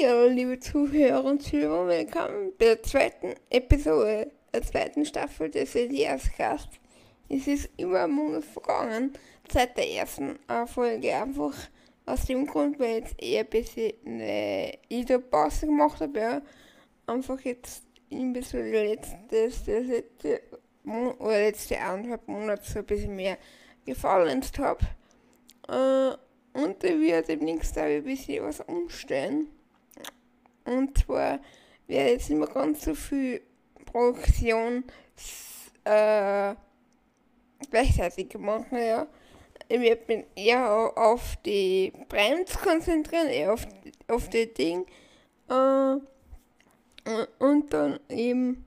Hallo, liebe Zuhörer und Zuhörer, willkommen bei der zweiten Episode der zweiten Staffel des Elias-Cast. Es ist über einen Monat vergangen seit der ersten äh, Folge, einfach aus dem Grund, weil jetzt eher ein bisschen eine Ida-Pause gemacht habe. Einfach jetzt ein bisschen letztes, das letzte, oder letzte anderthalb Monate so ein bisschen mehr gefallen habe. Äh, und da wird demnächst auch ein bisschen was umstellen. Und zwar werde jetzt nicht mehr ganz so viel Produktion äh, gleichzeitig machen, ja. Ich werde mich eher auf die Brands konzentrieren, eher auf, auf die Ding. Äh, und dann eben,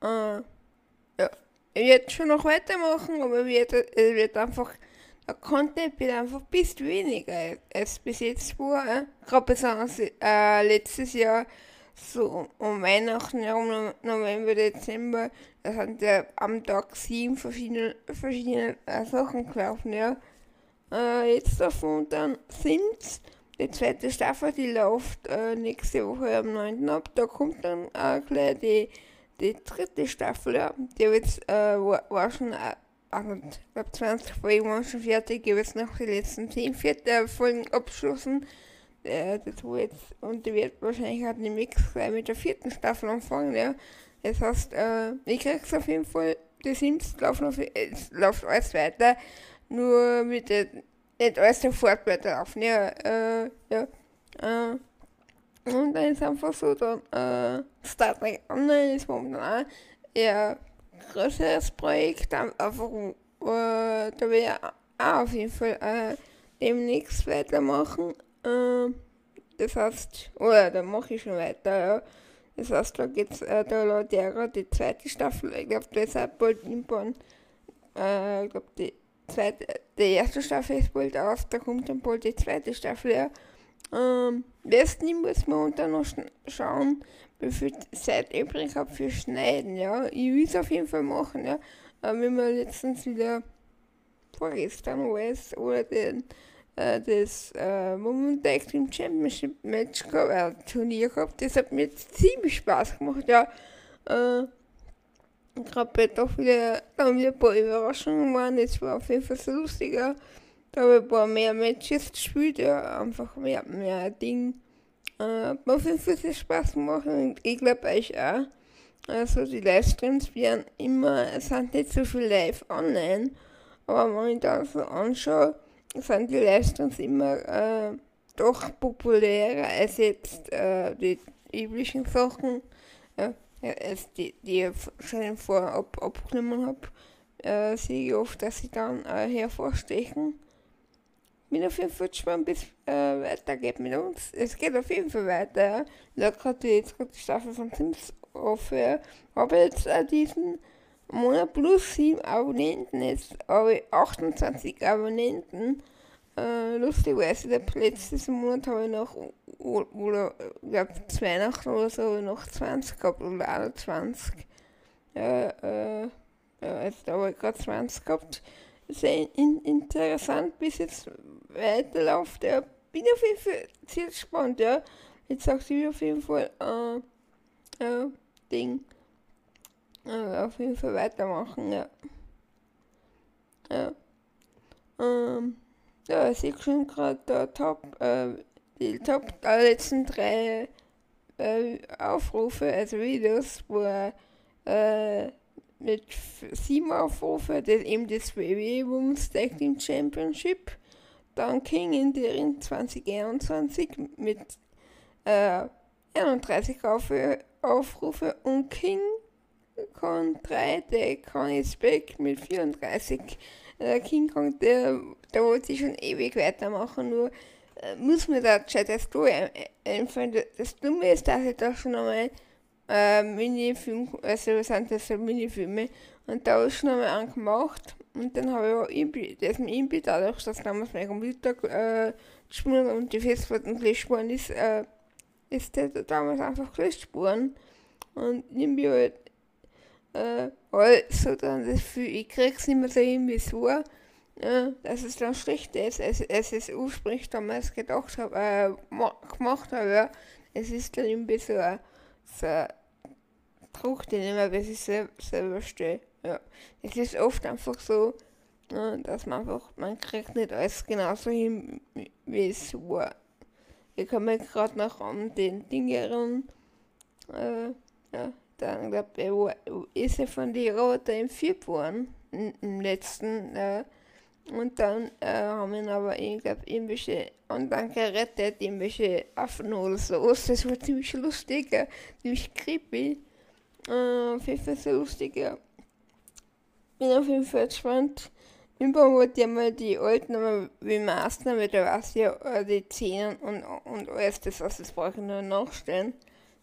äh, ja. Ich werde schon noch weitermachen, aber ich werde, ich einfach der Content wird einfach ein bisschen weniger als bis jetzt war. Gerade besonders äh, letztes Jahr, so um Weihnachten herum, November, Dezember, da sind ja am Tag sieben verschiedene, verschiedene äh, Sachen gelaufen, ja. Äh, jetzt davon dann sind's. Die zweite Staffel, die läuft äh, nächste Woche am 9. ab. Da kommt dann äh, gleich die, die dritte Staffel, ja. Die jetzt, äh, war, war schon also, ich glaube 20 Folgen waren schon fertig, ich jetzt noch die letzten 10 vierte Folgen abschlossen. Äh, das war jetzt, und die wird wahrscheinlich halt den Mix mit der vierten Staffel anfangen, ja. Das heißt, äh, ich krieg's auf jeden Fall, die Sims laufen auf, es läuft alles weiter, nur mit der, nicht alles sofort weiterlaufen, ja, äh, ja, äh, und dann ist einfach so, dann, äh, Starting Online ist momentan auch, ja, größeres Projekt, einfach, äh, da will ich auch auf jeden Fall äh, demnächst weitermachen. Äh, das heißt, oder da mache ich schon weiter, ja. Das heißt, da geht's, äh, da läuft ja die zweite Staffel, ich glaube, da ist auch bald inbauen. Äh, ich glaube, die zweite, die erste Staffel ist bald aus, da kommt dann bald die zweite Staffel, ja. Ähm, besten muss man dann noch schauen, wie viel Zeit übrig habe für Schneiden, ja. Ich will es auf jeden Fall machen, ja. Aber wenn man letztens wieder vorgestern war oder den, äh, das äh, Moment Team Championship Match äh, Turnier gehabt, das hat mir ziemlich Spaß gemacht, ja. Äh, ich habe doch wieder, da haben wir ein paar Überraschungen waren, das war auf jeden Fall so lustiger. Da habe ich ein paar mehr Matches gespielt, ja, einfach mehr, mehr Ding. Äh, auf jeden Fall viel Spaß machen und ich glaube euch auch. Also die Livestreams werden immer, es sind nicht so viel live online, aber wenn ich da so anschaue, sind die Livestreams immer äh, doch populärer als jetzt äh, die üblichen Sachen, ja, als die, die ich schon vorab abgenommen habe, äh, sehe ich oft, dass sie dann äh, hervorstechen bin auf jeden Fall gespannt, bis äh, weitergeht mit uns. Es geht auf jeden Fall weiter. Ja. Jetzt gerade die Staffel von Sims auf. Ja. Habe jetzt äh, diesen Monat plus 7 Abonnenten. Jetzt habe ich 28 Abonnenten. Äh, lustigerweise, der letztes Monat habe ich noch, oder, ich glaube, Weihnachten oder so, noch 20 gehabt, oder 21. Ja, äh, ja, jetzt habe ich gerade 20 gehabt. Sehr in, interessant, bis jetzt weiterläuft. Ja, bin auf jeden Fall sehr gespannt, ja. Jetzt sagt sie auf jeden Fall, äh, äh, Ding, äh, auf jeden Fall weitermachen, ja. Ja. Ähm, ja, ich sehe schon gerade der Top, äh, die Top, äh, letzten drei äh, Aufrufe, also Videos, wo äh, mit sieben Aufrufen, das eben das WWE Women's Tag Team Championship dann King in deren 2021 mit äh, 31 Auf Aufrufe und King Kong 3, der Kong is back mit 34. Der King Kong, der, der wollte schon ewig weitermachen, nur äh, muss mir da gescheit Story einfallen. Das Dumme ist, dass ich da schon einmal äh, Minifilm, also sind das so Minifilme, und da habe ich schon einmal angemacht und dann habe ich auch das mit Impi, dadurch, dass damals mein Computer äh, und die Festplatten gelöscht worden ist, äh, ist der damals einfach gelöscht worden. Und Impi halt, äh, also dann das Gefühl, ich krieg's nicht mehr so hin, wie es war, äh, dass es dann schlecht ist, als, als es ursprünglich damals gedacht habe, äh, gemacht habe, ja. es ist dann irgendwie so ein, so Druck, den ich mir ein bisschen selber, stelle. Ja. Es ist oft einfach so, ja, dass man einfach, man kriegt nicht alles genauso hin, wie es war. Ich mich gerade noch an den Ding erinnern, äh, ja, dann glaube ich, wo ist er von den Roten im Februar, im letzten, äh, und dann äh, haben ihn aber, ich glaube, irgendwelche anderen gerettet, irgendwelche Affen oder so. Das war ziemlich lustig, ja. ziemlich creepy. Äh, auf jeden Fall sehr lustig, ja. Bin auf jeden Fall gespannt. Irgendwann wollte ich mal die alten aber Maßnahmen, weil da weiß ja äh, die Zähne und, und alles, das, also das brauche ich nur nachstellen.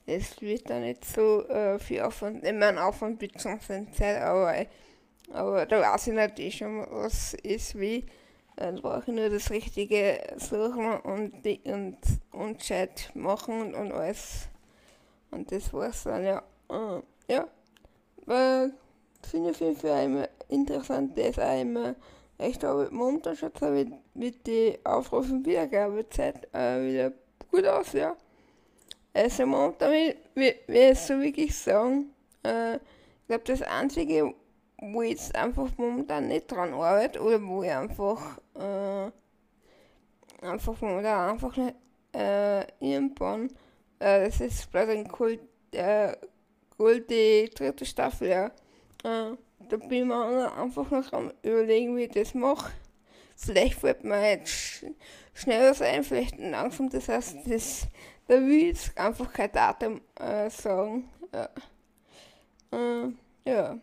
Das wird dann nicht so äh, viel Aufwand, ich meine Aufwand mit Zeit, aber aber da weiß ich natürlich schon, was ist wie. Dann brauche ich nur das Richtige suchen und, die, und, und Chat machen und, und alles. Und das war's dann, ja. Uh, ja. Weil, finde ich auf jeden Fall immer interessant, das ist immer echt, aber momentan schaut mit, mit den Aufrufen und Wiedergabezeit äh, wieder gut aus, ja. Also momentan will, will, will ich so wirklich sagen, äh, ich glaube, das Einzige, wo ich jetzt einfach momentan nicht dran arbeite oder wo ich einfach, äh, einfach momentan einfach nicht äh, irgendwann, äh, das ist bloß ein Kult, äh, Kult die dritte Staffel, ja. Äh, da bin ich mir einfach noch am überlegen, wie ich das mache. Vielleicht wird mir jetzt sch schneller sein, vielleicht langsam, das heißt, das, da will ich jetzt einfach kein Datum äh, sagen. Ja. Äh, ja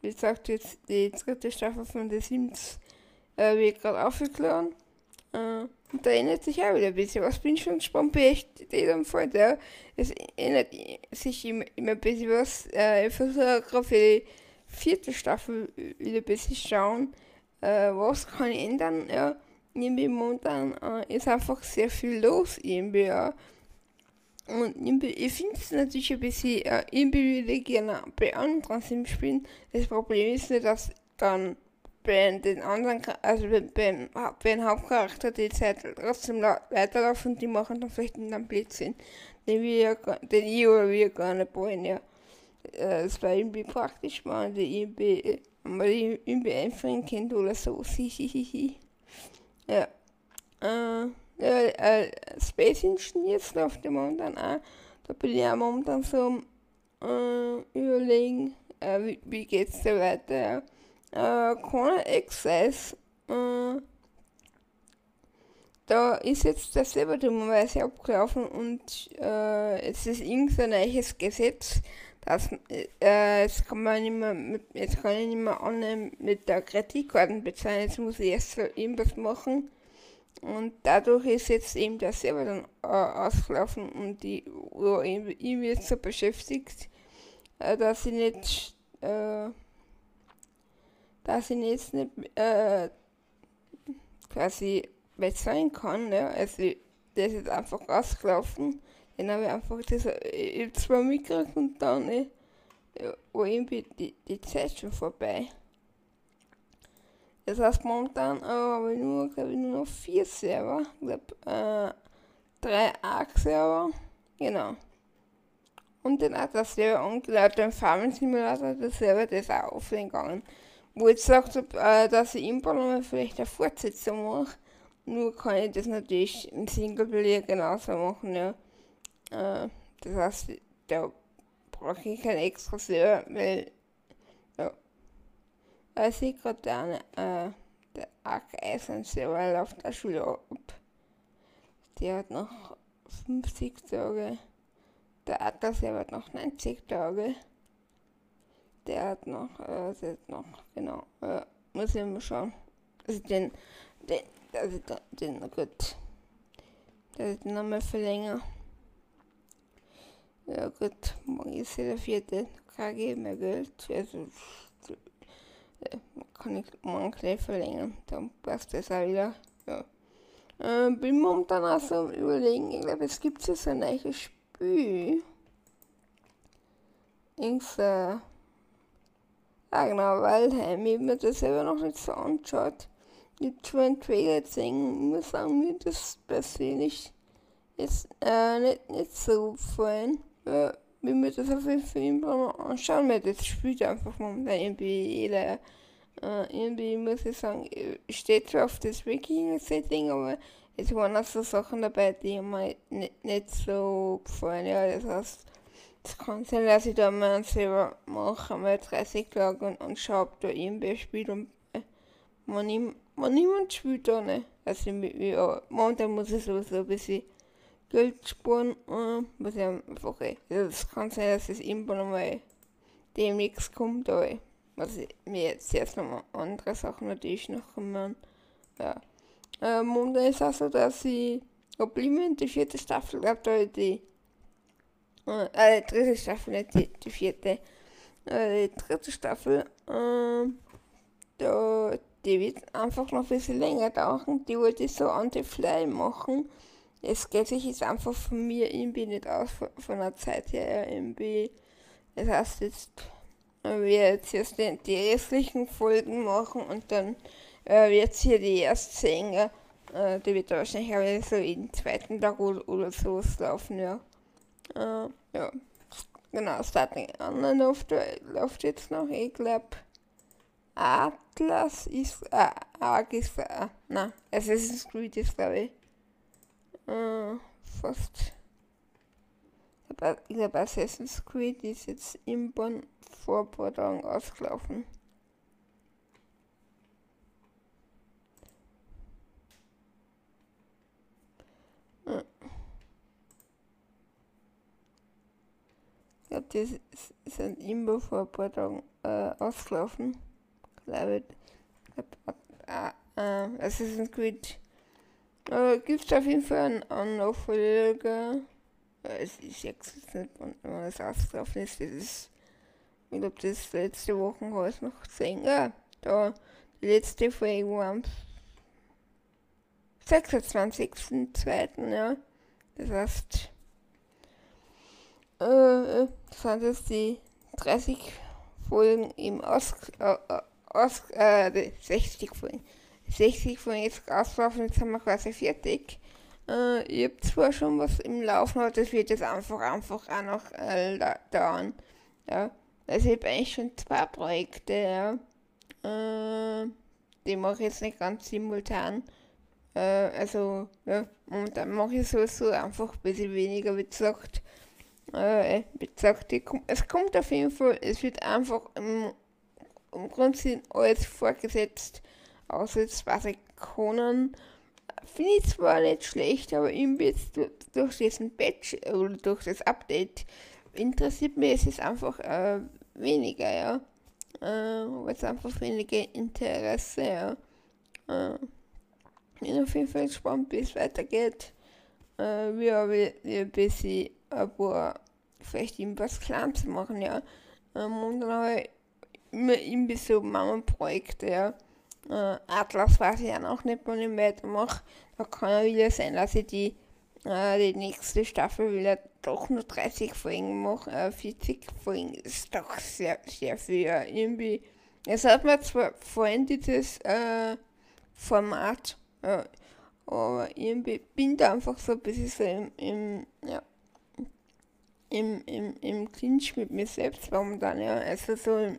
wie gesagt, jetzt die dritte Staffel von The Sims äh, wird gerade aufgeklärt. Äh, und da ändert sich auch wieder ein bisschen. Was bin ich schon dann fällt. Ja. Es ändert sich immer, immer ein bisschen was. Äh, ich versuche gerade für die vierte Staffel wieder ein bisschen schauen, äh, was kann ich ändern. Ja. Irgendwie momentan äh, ist einfach sehr viel los irgendwie. Ja. Und ich finde es natürlich ein bisschen äh, individuell bei anderen Sims spielen. Das Problem ist nicht, dass dann bei den anderen, also beim, beim Hauptcharakter die Zeit trotzdem weiterlaufen und die machen dann vielleicht einen Blödsinn, den wir den ich oder wir gar nicht wollen, ja. Äh, das war irgendwie praktisch, irgendwie, man die irgendwie einführen kennt oder so, hihihihi. ja. Äh, ja, äh, Space Engineers läuft ja momentan auch. Da bin ich ja momentan so äh, überlegen, äh, wie, wie geht's da weiter. Äh, Corner Access, äh, da ist jetzt selber dummerweise abgelaufen und äh, es ist irgendein neues Gesetz, dass äh, jetzt kann man nicht mehr mit, jetzt kann ich nicht mehr annehmen mit der Kreditkarte bezahlen, jetzt muss ich erst so irgendwas machen. Und dadurch ist jetzt eben der Server dann äh, ausgelaufen und die Uhr irgendwie jetzt so beschäftigt, äh, dass sie nicht, äh, dass ich jetzt nicht äh, quasi bezahlen kann. Ja. Also der ist jetzt einfach ausgelaufen. Den habe ich einfach das, ich zwei mitgekriegt und dann äh, war irgendwie die, die Zeit schon vorbei. Das heißt momentan äh, habe ich nur, glaube ich, nur noch vier Server. Ich glaube, äh, drei Arc-Server. Genau. Und den Atlas-Server und laut dem Farming Simulator der Server, der ist auch offline gegangen. Wo ich gesagt habe, äh, dass ich im Parlament vielleicht eine Fortsetzung mache. Nur kann ich das natürlich im Singleplayer genauso machen, ja. Äh, das heißt, da brauche ich kein extra Server, weil ich sehe gerade der, äh, der Arc-Eisen-Server läuft auch schon ab. Der hat noch 50 Tage. Der Atlas-Server hat noch 90 Tage. Der hat noch, äh, der hat noch, genau, äh, muss ich mal schauen. Also den, den, also den, gut. Der ist nochmal verlängern. Ja gut, morgen ist ja der vierte. KG mehr Geld. Also kann ich morgen gleich verlängern. Dann passt das auch wieder. Ja. Äh, bin momentan auch so am überlegen, ich glaube, es gibt jetzt ein neues Spiel. Ins, äh, ah genau, Waldheim. Ich habe mir das selber noch nicht so. Ich habe schon einen Trailer gesehen, muss sagen, mir das persönlich ist äh, nicht, nicht so gefallen. Äh, wie mir das auf jeden Fall immer anschauen, weil das spielt einfach momentan irgendwie jeder. Äh, irgendwie muss ich sagen, steht zwar auf das Wikinger-Setting, aber es waren auch so Sachen dabei, die mir nicht, nicht so gefallen. Ja, das heißt, es kann sein, dass ich da mal selber mache, mal 30 Tage und, und schaue, ob da irgendwer spielt und äh, wenn, wenn niemand spielt, da nicht. Also, ja, momentan muss ich sowieso ein bisschen Geld sparen, äh, was ich einfach, äh, also es kann sein, dass es irgendwann einmal demnächst kommt, aber was ich mir jetzt erst noch andere Sachen natürlich noch kommen. Ja. Äh, momentan ist auch so, dass ich in die vierte Staffel, glaube da die äh, die dritte Staffel, die, die vierte. Äh, die dritte Staffel, äh, da, die wird einfach noch ein bisschen länger dauern. Die wollte ich so on the fly machen. Es geht sich jetzt einfach von mir irgendwie nicht aus, von, von der Zeit her irgendwie. Das heißt jetzt, wir jetzt erst die, die restlichen Folgen machen und dann äh, wird hier die erste Sänger, äh, die wird wahrscheinlich so jeden zweiten Tag oder, oder so laufen, ja. Äh, ja, genau, Starting Online läuft, läuft jetzt noch, ich glaube, Atlas ist, äh, Ark ist, äh, na, Assassin's Creed ist, glaube ich, äh, fast, ich glaube, Assassin's Creed ist jetzt im Bonn vor ausgelaufen. Ich glaube, die sind immer vor ein paar Tagen äh, ausgelaufen. Glaube ich. Äh, äh, Assassin's Creed. Äh, Gibt es auf jeden Fall einen Nachfolger. Äh, es ist jetzt nicht, wann es ausgelaufen ist. Das ist ich glaube, das letzte Woche habe ich noch gesehen. Ja, da die letzte Folge war am 26.02. Ja. Das heißt, äh, sind es die 30 Folgen im Aus, äh, aus äh, 60 Folgen. 60 Folgen jetzt auslaufen, jetzt sind wir quasi fertig. Äh, ich habe zwar schon was im Laufen, aber das wird jetzt einfach, einfach auch noch äh, dauern. Ja. Also ich habe eigentlich schon zwei Projekte, ja. Äh, die mache ich jetzt nicht ganz simultan. Äh, also, ja, und dann mache ich sowieso einfach ein bisschen weniger, wie gesagt äh, wie gesagt, es kommt auf jeden Fall, es wird einfach im, im Grundsinn alles vorgesetzt, außer jetzt was. Finde ich zwar nicht schlecht, aber irgendwie jetzt durch diesen Patch oder durch das Update interessiert mich es einfach äh, weniger, ja. Äh, weil es einfach weniger Interesse, ja. Äh, bin auf jeden Fall gespannt, wie es weitergeht. Äh, wir haben ein bisschen aber vielleicht irgendwas klein zu machen, ja. Ähm, und dann habe ich immer irgendwie so Mama-Projekte, ja. Äh, Atlas weiß ich ja noch nicht, wann ich weitermache. Da kann ja wieder sein, dass ich die, äh, die nächste Staffel wieder doch nur 30 Folgen mache. Äh, 40 Folgen ist doch sehr, sehr viel, ja. Irgendwie. Es hat mir zwar vorhin dieses äh, Format, äh, aber irgendwie bin da einfach so ein bisschen so im, im ja, im, im, im Clinch mit mir selbst momentan, ja. Also so,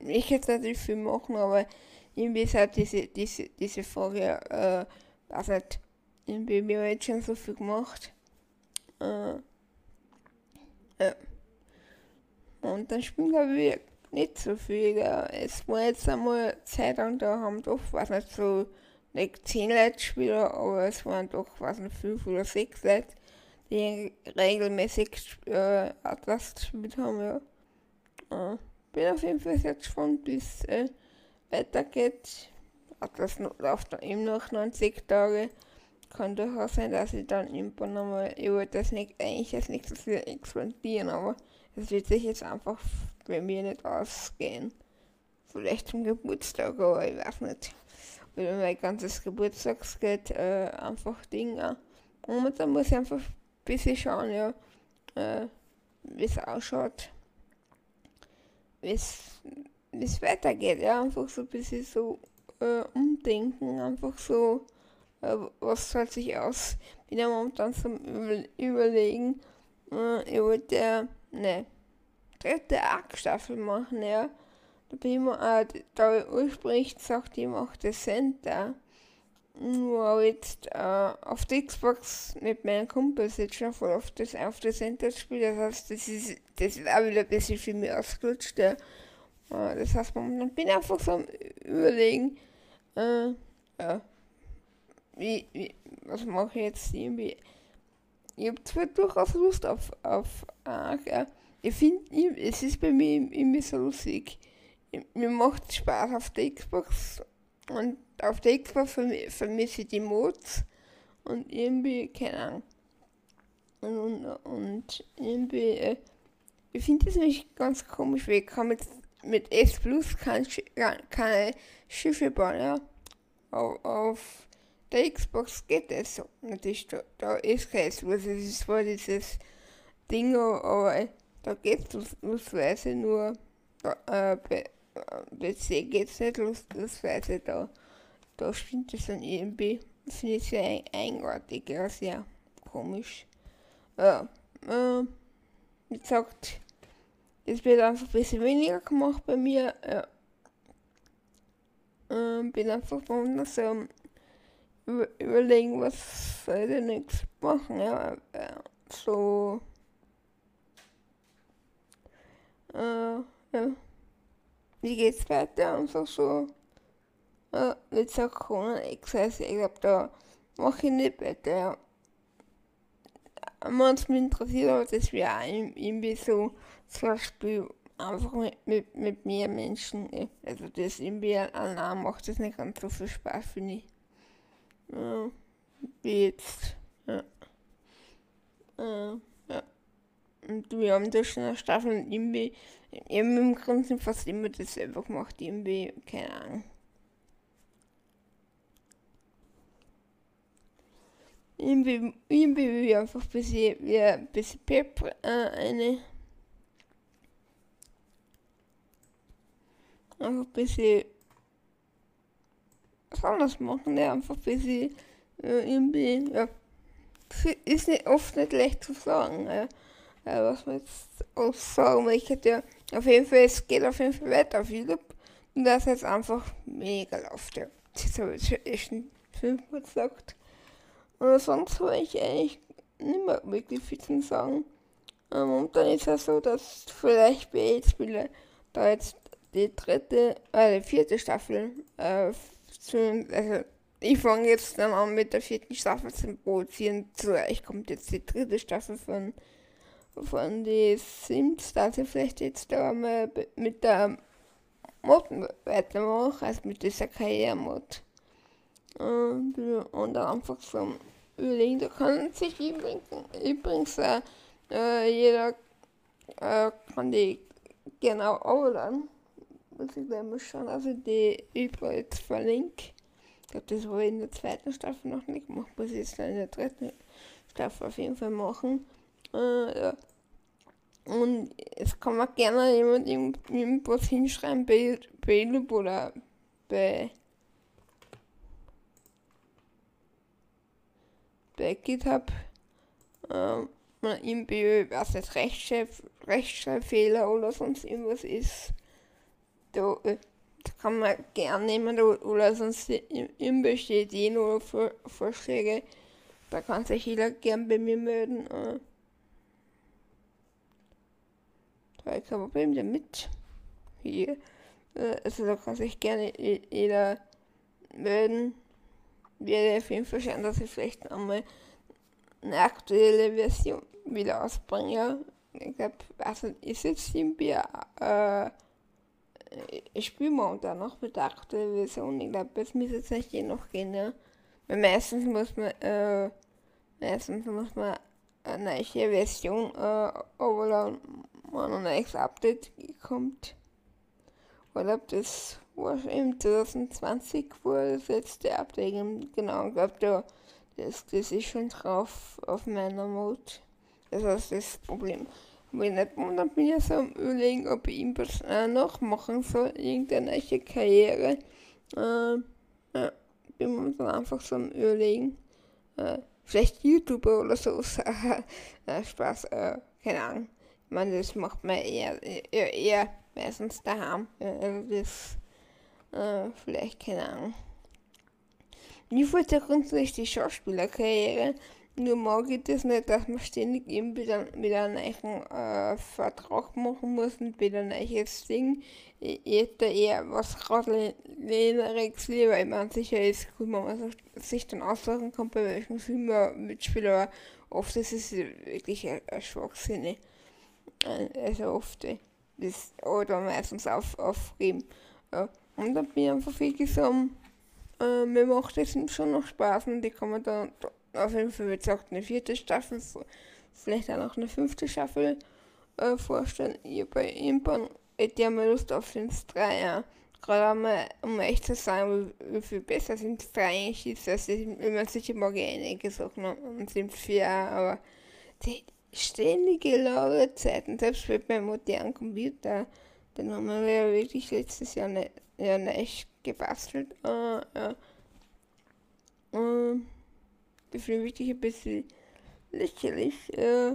ich jetzt natürlich viel machen, aber irgendwie ist halt diese, diese, diese Frage, äh, weiß nicht, irgendwie wir haben jetzt schon so viel gemacht. Äh, ja. Und dann spielen glaube ich nicht so viel. Ja. Es war jetzt einmal Zeit lang, da haben doch, weiß nicht, so nicht 10 Leute gespielt, aber es waren doch, weiß nicht, 5 oder 6 Leute die regelmäßig äh, Atlas gespielt haben, ja. Äh, bin auf jeden Fall sehr gespannt, wie es äh, weitergeht. Atlas läuft eben noch 90 Tage. Kann durchaus sein, dass ich dann irgendwann nochmal, wollte das nicht, eigentlich nicht so viel expandieren, aber es wird sich jetzt einfach bei mir nicht ausgehen. Vielleicht zum Geburtstag, aber ich weiß nicht. Oder mein ganzes Geburtstagsgeld äh, einfach Dinge. Momentan muss ich einfach bisschen schauen, ja, äh, wie es ausschaut, wie es weitergeht, ja, einfach so ein bisschen so äh, umdenken, einfach so äh, was zahlt sich aus? Bin ja momentan zum Überlegen, äh, ich wollte eine dritte Arc-Staffel machen, ja. Da bin ich mir, äh, da ursprünglich gesagt, ich mache das Center. Nur jetzt äh, auf der Xbox mit meinen Kumpels jetzt schon voll auf das, auf das Center spiele. Das heißt, das ist, das ist auch wieder ein bisschen für mich ausgelutscht. Ja. Äh, das heißt, man bin einfach so am Überlegen, äh, ja, wie, wie, was mache ich jetzt irgendwie? Ich habe zwar durchaus Lust auf, auf Arc, ja. Ich finde, es ist bei mir immer so lustig. Mir macht Spaß auf der Xbox und auf der Xbox vermisse ich die Mods und irgendwie, keine Ahnung. Und, und, irgendwie, äh, ich finde das nämlich ganz komisch, weil ich kann mit, mit S Plus keine, keine Schiffe bauen, ja. Auf, auf der Xbox geht es so. Natürlich, da, da ist kein S Plus, es ist zwar dieses Ding, aber da geht es losweise nur, da, äh, PC geht es nicht losweise da da stimmt es dann irgendwie. Finde ich sehr eigenartig, ja, sehr komisch. Ja, äh, wie gesagt, es wird einfach ein bisschen weniger gemacht bei mir. Ja. Äh, bin einfach momentan so über, überlegen, was soll ich jetzt machen, ja. Äh, so. Äh, ja. Wie geht's weiter? Einfach so äh. Ich glaube, da mache ich nicht weiter. Wenn es mich interessiert, aber das wäre auch irgendwie so, so ein Spiel einfach mit, mit, mit mehr Menschen. Also das irgendwie allein macht das nicht ganz so viel Spaß, finde ich. Ja, wie jetzt. Ja. Äh, ja. Und wir haben da schon eine Staffel und irgendwie, eben im Grunde fast immer dasselbe gemacht, irgendwie, keine Ahnung. Irgendwie, irgendwie einfach ein bisschen, wie ein bisschen Pep, äh, eine, einfach ein bisschen was anderes machen, ja, einfach ein bisschen, äh, irgendwie, ja, ist nicht, oft nicht leicht zu sagen, ja. Äh, was man jetzt auch sagen möchte, ja, auf jeden Fall, es geht auf jeden Fall weiter auf YouTube und das ist jetzt einfach mega läuft, ja. Das habe ich schon fünfmal gesagt. Und sonst habe ich eigentlich nicht mehr wirklich viel zu sagen. Ähm, und dann ist es so, dass vielleicht bei Spiele da jetzt die dritte, äh, die vierte Staffel, äh, zu, also ich fange jetzt dann an mit der vierten Staffel zu produzieren. Vielleicht kommt jetzt die dritte Staffel von, von die Sims, dass ich vielleicht jetzt da mal mit der Mod weitermache, also mit dieser Karriere-Mod. Und, und dann einfach so überlegen. Da kann sich übrigens, übrigens äh, äh, jeder äh, kann die genau aufladen. Muss ich mal schauen, also die jetzt verlinke. Ich glaube, das war in der zweiten Staffel noch nicht gemacht, muss ich jetzt in der dritten Staffel auf jeden Fall machen. Äh, ja. Und es kann man gerne jemand irgendwas hinschreiben bei YouTube oder bei bei GitHub ähm, irgendwie, was jetzt Rechtschreib, Rechtschreibfehler oder sonst irgendwas ist, da, äh, da kann man gerne nehmen oder sonst irgendwelche Ideen oder Vor Vorschläge, da kann sich jeder gern bei mir melden. Äh, da habe ich kein Problem damit. Hier. Äh, also da kann sich gerne jeder melden werde auf jeden Fall schauen, dass ich vielleicht einmal eine aktuelle Version wieder ausbringe. Ich glaube, also ist jetzt irgendwie, äh, ich spiele momentan noch mit der aktuellen Version. Ich glaube, das müsste jetzt nicht je noch gehen, ja. Weil meistens muss man, äh, meistens muss man eine neue Version, äh, overladen, wenn ein neues Update kommt. Oder ob das war im 2020 wurde das letzte Update, genau, ich glaube, da, das, das ist schon drauf auf meiner Mode. Das ist das Problem. Wenn nicht, dann bin ich so am überlegen, ob ich irgendwas äh, noch machen soll, irgendeine neue Karriere. Äh, ja, bin dann einfach so am Überlegen, äh, vielleicht YouTuber oder so, äh, Spaß, äh, keine Ahnung. Ich meine, das macht man eher, eher, eher meistens daheim. Also das, äh, vielleicht, keine Ahnung. Ich wollte grundsätzlich die Schauspielerkarriere, nur mag ich das nicht, dass man ständig eben wieder, wieder einen neuen äh, Vertrag machen muss und wieder ein neues Ding. Ich, hätte eher was Radleneres lieber. Ich meine, sicher ist gut, wenn man sich dann aussuchen kann, bei welchem Film man mitspielt, aber oft ist es wirklich ein, ein Schwachsinn. Also oft. Das, oder meistens auf, aufgeben. Ja. Und dann bin ich einfach wirklich so, äh, mir macht das schon noch Spaß und die kann man dann auf jeden Fall, wie gesagt, eine vierte Staffel, vielleicht auch noch eine fünfte Staffel äh, vorstellen. Ich bei Impern ja mal Lust auf den Dreier. Gerade einmal, um echt zu sagen, wie, viel besser sind Drei eigentlich ist. Also, wenn man sicher mag ich einige Sachen und sind vier, aber die ständige Ladezeiten, selbst mit meinem modernen Computer, den haben wir ja wirklich letztes Jahr nicht, ja, nicht gebastelt. Uh, ja. Uh, das finde ich ein bisschen lächerlich. Äh,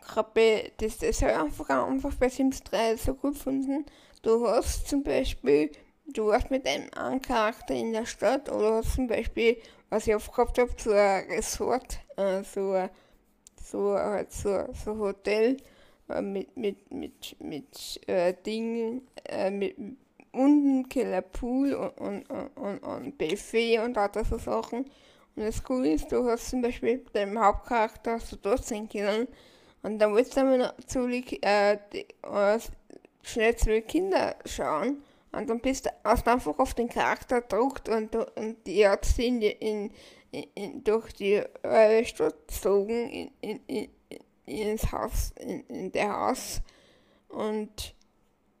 gerade das, das ich einfach, einfach bei Sims 3 so gut gefunden. Du hast zum Beispiel, du warst mit einem anderen Charakter in der Stadt oder hast zum Beispiel, was ich oft gehabt habe, so ein Resort, äh, so, so, halt so, so Hotel äh, mit, mit, mit, mit äh, Dingen, äh, mit unten Keller Pool und, und, und, und Buffet und all so Sachen. Und das Coole ist, du hast zum Beispiel deinem Hauptcharakter hast du sein können. Und dann willst du dann zu, äh, die, schnell zu den Kindern schauen. Und dann bist du hast einfach auf den Charakter gedruckt und, und die hat sie in, in, in, durch die äh, Stadt gezogen in, in, in, ins Haus, in, in der Haus. Und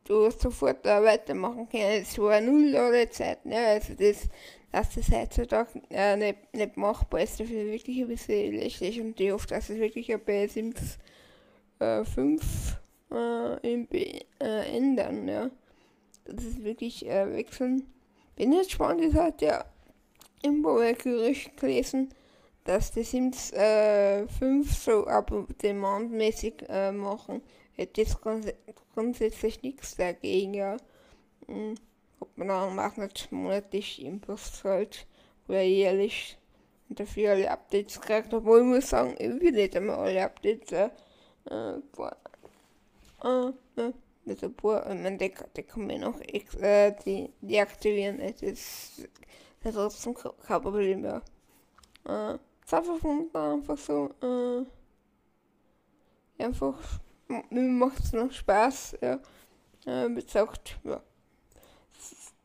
du sofort da weitermachen können. Es war null Ladezeit, ne? Also das, dass das heutzutage äh, nicht, nicht machbar ist, dafür wirklich ein bisschen lächerlich und ich hoffe, dass es wirklich bei Sims äh, 5 äh, MB äh, ändern, ja. Das ist wirklich äh, wechseln. Bin jetzt spannend, ich hatte ja im Gerücht gelesen, dass die Sims äh, 5 so ab demand mäßig äh, machen hätte jetzt grunds grundsätzlich nichts dagegen, ja. Hm, ob man dann macht nicht monatlich Impuls halt oder jährlich und dafür alle Updates kriegt, obwohl ich muss sagen, ich will nicht einmal alle Updates, äh, boah, äh, ne, ein paar, ich meine, die, die kann man noch äh, die, deaktivieren, das ist, das ist trotzdem kein Problem, ja. Äh, ist einfach, so, äh, einfach mir macht es noch Spaß. Ja. Äh, gesagt, ja.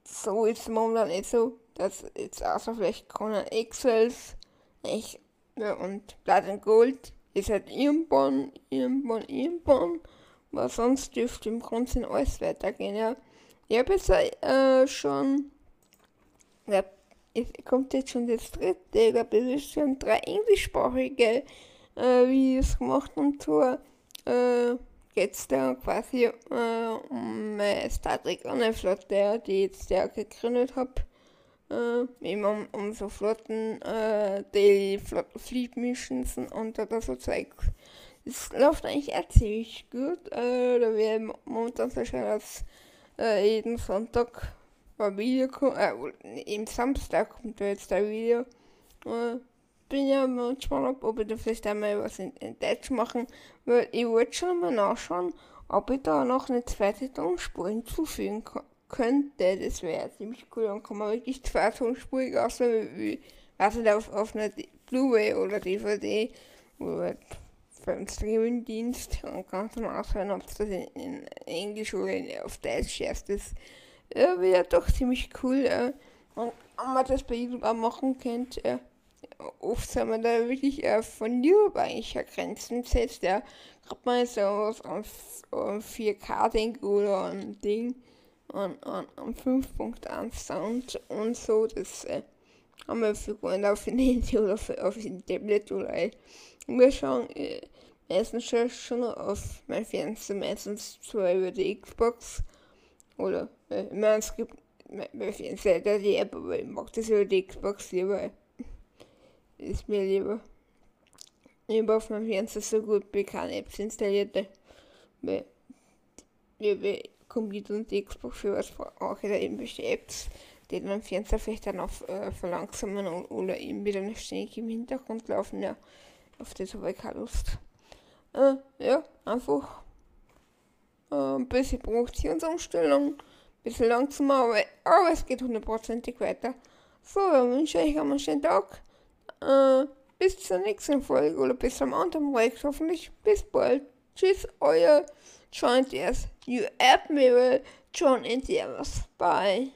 So ist es momentan nicht so, dass jetzt außer vielleicht Conan Excels ich, ja, und and Gold ist halt irgendwann, irgendwann, irgendwann, aber sonst dürfte im Grunde alles weitergehen, ja. Ich habe jetzt äh, schon, ja, es kommt jetzt schon das dritte, ich glaube, es ist schon drei englischsprachige äh, Videos gemacht und zwar äh, geht es da quasi äh, um äh, Star Trek Flotte, die ich jetzt ja gegründet habe. Äh, eben um, um so Flotten, äh, Daily Flotten Fleet Missions und oder so Zeug. Es läuft eigentlich auch ziemlich gut. Äh, da werden momentan so schon dass äh, jeden Sonntag ein Video kommt, äh, eben Samstag kommt da jetzt ein Video. Äh, bin ja mal gespannt, ob ich da vielleicht einmal was in, in Deutsch machen, weil ich wollte schon mal nachschauen, ob ich da noch eine zweite Tonspur hinzufügen könnte. Das wäre ziemlich cool. Dann kann man wirklich zwei Tonspurig aussehen, wie, also auf, auf einer Blu-ray oder DVD oder beim Streaming-Dienst und kannst dann aushören, ob es das in, in, Englisch oder in, auf Deutsch ist. Ja, wäre doch ziemlich cool. Ja. Und ob man das bei YouTube auch machen könnte. Ja oft sind wir da wirklich äh, von YouTube eigentlich Grenzen setzt, ja. Gerade mal so was an, an 4K denke oder an Ding, an, an, an 5.1 Sound und so, das äh, haben wir für Freunde auf dem Handy oder für, auf dem Tablet oder äh, wir schauen äh, meistens schon, auf mein Fernseher, meistens zwar über die Xbox oder äh, ich meine, es gibt Mein Fernseher der App, aber ich mag das über die Xbox lieber. Ist mir lieber. Habe auf meinem Fernseher so gut wie keine Apps installierte. Weil, wie Computer und Xbox für was brauche ich da irgendwelche Apps, die dann Fernseher vielleicht dann auf äh, verlangsamen oder eben wieder ständig im Hintergrund laufen. Ja, auf das habe ich keine Lust. Äh, ja, einfach äh, ein bisschen Produktionsumstellung, ein bisschen langsamer, aber, aber es geht hundertprozentig weiter. So, dann wünsche ich euch einen schönen Tag. Äh, bis zur nächsten Folge oder bis zum anderen Projekt hoffentlich. Bis bald. Tschüss, euer John DS. You me John Indians. Bye.